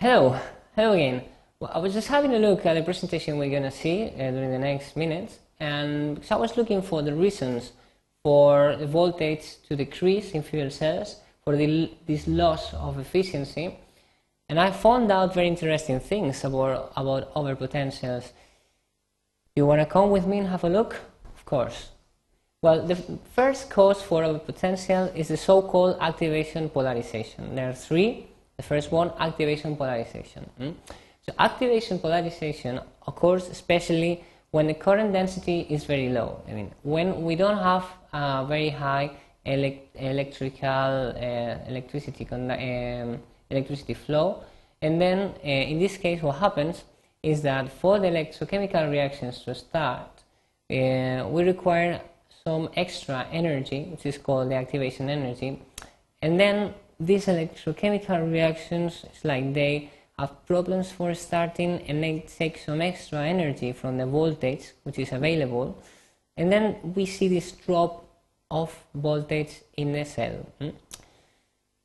Hello, hello again. Well, I was just having a look at the presentation we're going to see uh, during the next minutes, and I was looking for the reasons for the voltage to decrease in fuel cells, for the, this loss of efficiency, and I found out very interesting things about, about overpotentials. You want to come with me and have a look? Of course. Well, the first cause for overpotential is the so-called activation polarization. There are three. The first one, activation polarization. Mm? So activation polarization occurs especially when the current density is very low. I mean, when we don't have a very high elect electrical uh, electricity um, electricity flow, and then uh, in this case, what happens is that for the electrochemical reactions to start, uh, we require some extra energy, which is called the activation energy, and then these electrochemical reactions, it's like they have problems for starting and they take some extra energy from the voltage which is available, and then we see this drop of voltage in the cell. Hmm?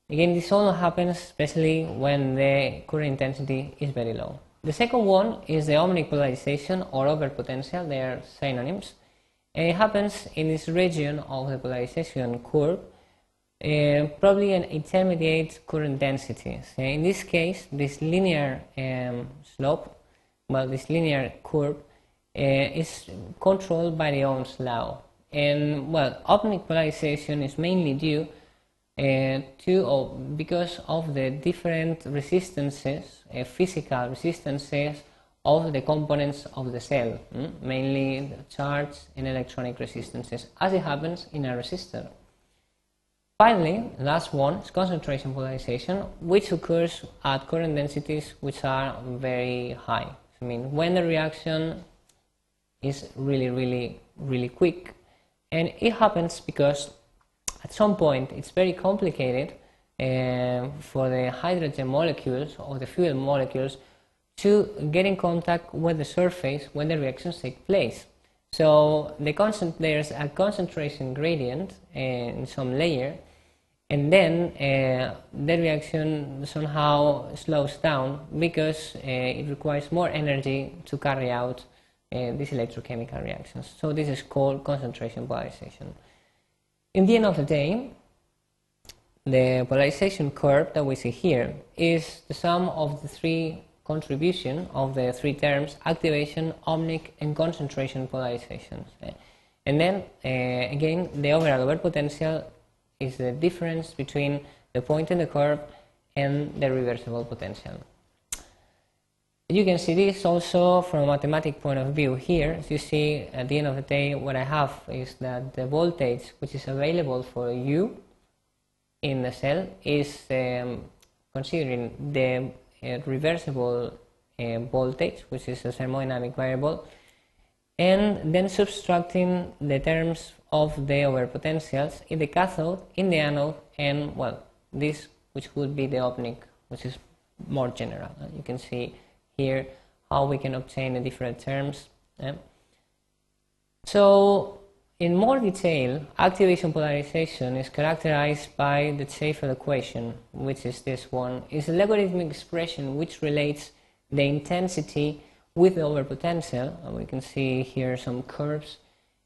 Again, this all happens especially when the current intensity is very low. The second one is the ohmic polarization or overpotential, they are synonyms. And it happens in this region of the polarization curve, uh, probably an intermediate current density. So in this case, this linear um, slope, well, this linear curve, uh, is controlled by the Ohm's law. And, well, ohmic polarization is mainly due uh, to or because of the different resistances, uh, physical resistances of the components of the cell, mm? mainly the charge and electronic resistances, as it happens in a resistor. Finally, last one is concentration polarization, which occurs at current densities which are very high. I mean, when the reaction is really, really, really quick, and it happens because at some point it's very complicated uh, for the hydrogen molecules or the fuel molecules to get in contact with the surface when the reactions take place. So the there's a concentration gradient in some layer, and then uh, the reaction somehow slows down because uh, it requires more energy to carry out uh, these electrochemical reactions. So this is called concentration polarization. In the end of the day, the polarization curve that we see here is the sum of the three contribution of the three terms activation, ohmic, and concentration polarizations. And then uh, again, the overall potential is the difference between the point in the curve and the reversible potential. You can see this also from a mathematic point of view here. As you see, at the end of the day, what I have is that the voltage which is available for you in the cell is um, considering the reversible uh, voltage, which is a thermodynamic variable, and then subtracting the terms of the overpotentials in the cathode, in the anode, and well, this which would be the ohmic, which is more general. You can see here how we can obtain the different terms. So in more detail, activation polarization is characterized by the Tafel equation, which is this one. It's a logarithmic expression which relates the intensity with the overpotential. We can see here some curves.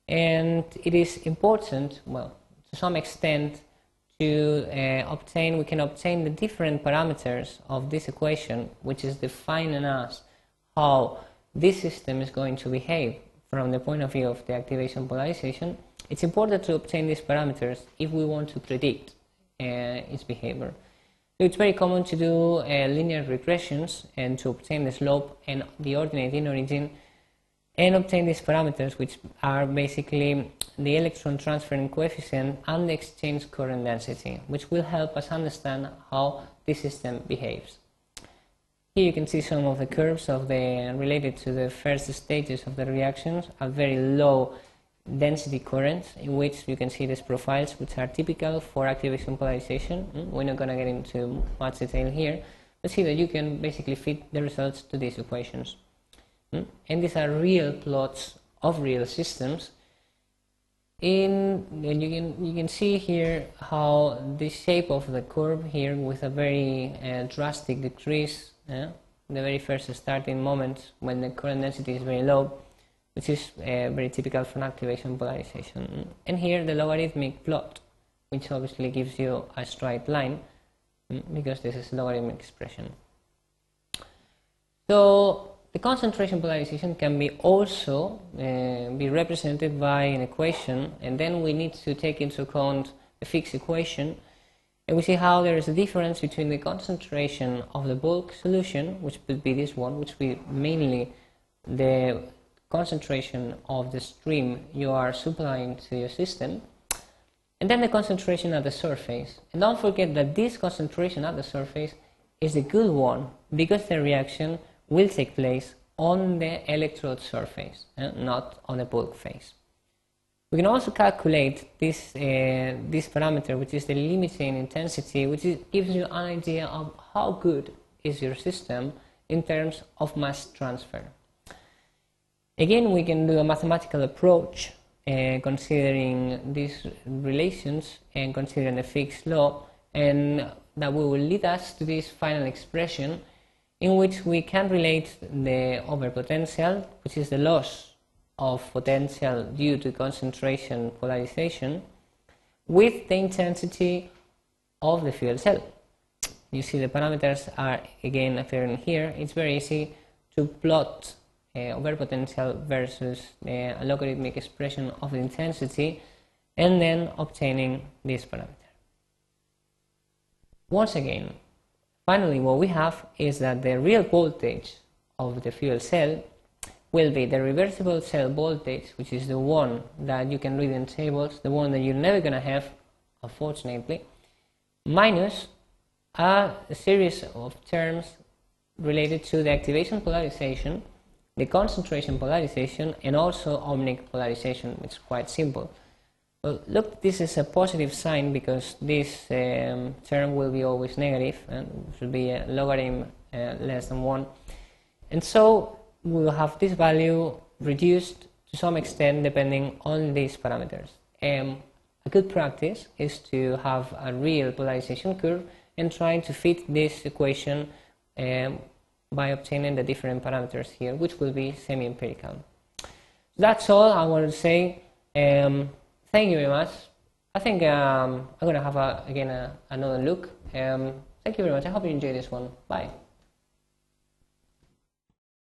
And it is important, well, to some extent, to uh, obtain, we can obtain the different parameters of this equation, which is defining us how this system is going to behave from the point of view of the activation polarization, it's important to obtain these parameters if we want to predict uh, its behavior. So it's very common to do uh, linear regressions and to obtain the slope and the ordinate in origin and obtain these parameters which are basically the electron transferring coefficient and the exchange current density which will help us understand how this system behaves. Here you can see some of the curves of the related to the first stages of the reactions at very low density currents in which you can see these profiles which are typical for activation polarization. Hmm, we're not going to get into much detail here, but see that you can basically fit the results to these equations. Hmm, and these are real plots of real systems. In and you can you can see here how the shape of the curve here with a very uh, drastic decrease yeah? the very first starting moment when the current density is very low, which is uh, very typical for an activation polarization. And here the logarithmic plot, which obviously gives you a straight line, mm, because this is logarithmic expression. So the concentration polarization can be also uh, be represented by an equation, and then we need to take into account the Fick's equation, and we see how there is a difference between the concentration of the bulk solution, which would be this one, which will mainly the concentration of the stream you are supplying to your system, and then the concentration at the surface. And don't forget that this concentration at the surface is the good one because the reaction will take place on the electrode surface, eh, not on the bulk phase. We can also calculate this, uh, this parameter, which is the limiting intensity, which is, gives you an idea of how good is your system in terms of mass transfer. Again, we can do a mathematical approach uh, considering these relations and considering the Fick's law, and that will lead us to this final expression in which we can relate the overpotential, which is the loss of potential due to concentration polarization, with the intensity of the fuel cell. You see the parameters are again appearing here. It's very easy to plot uh, overpotential versus the logarithmic expression of the intensity and then obtaining this parameter. Once again, Finally, what we have is that the real voltage of the fuel cell will be the reversible cell voltage, which is the one that you can read in tables, the one that you're never going to have, unfortunately, minus a series of terms related to the activation polarization, the concentration polarization, and also ohmic polarization, which is quite simple. Well, look, this is a positive sign because this um, term will be always negative and should be a logarithm uh, less than 1. And so will have this value reduced to some extent depending on these parameters. Um, a good practice is to have a real polarization curve and trying to fit this equation um, by obtaining the different parameters here, which will be semi-empirical. That's all I wanted to say. Um, thank you very much. I think um, I'm going to have a, again a, another look. Um, thank you very much. I hope you enjoyed this one. Bye.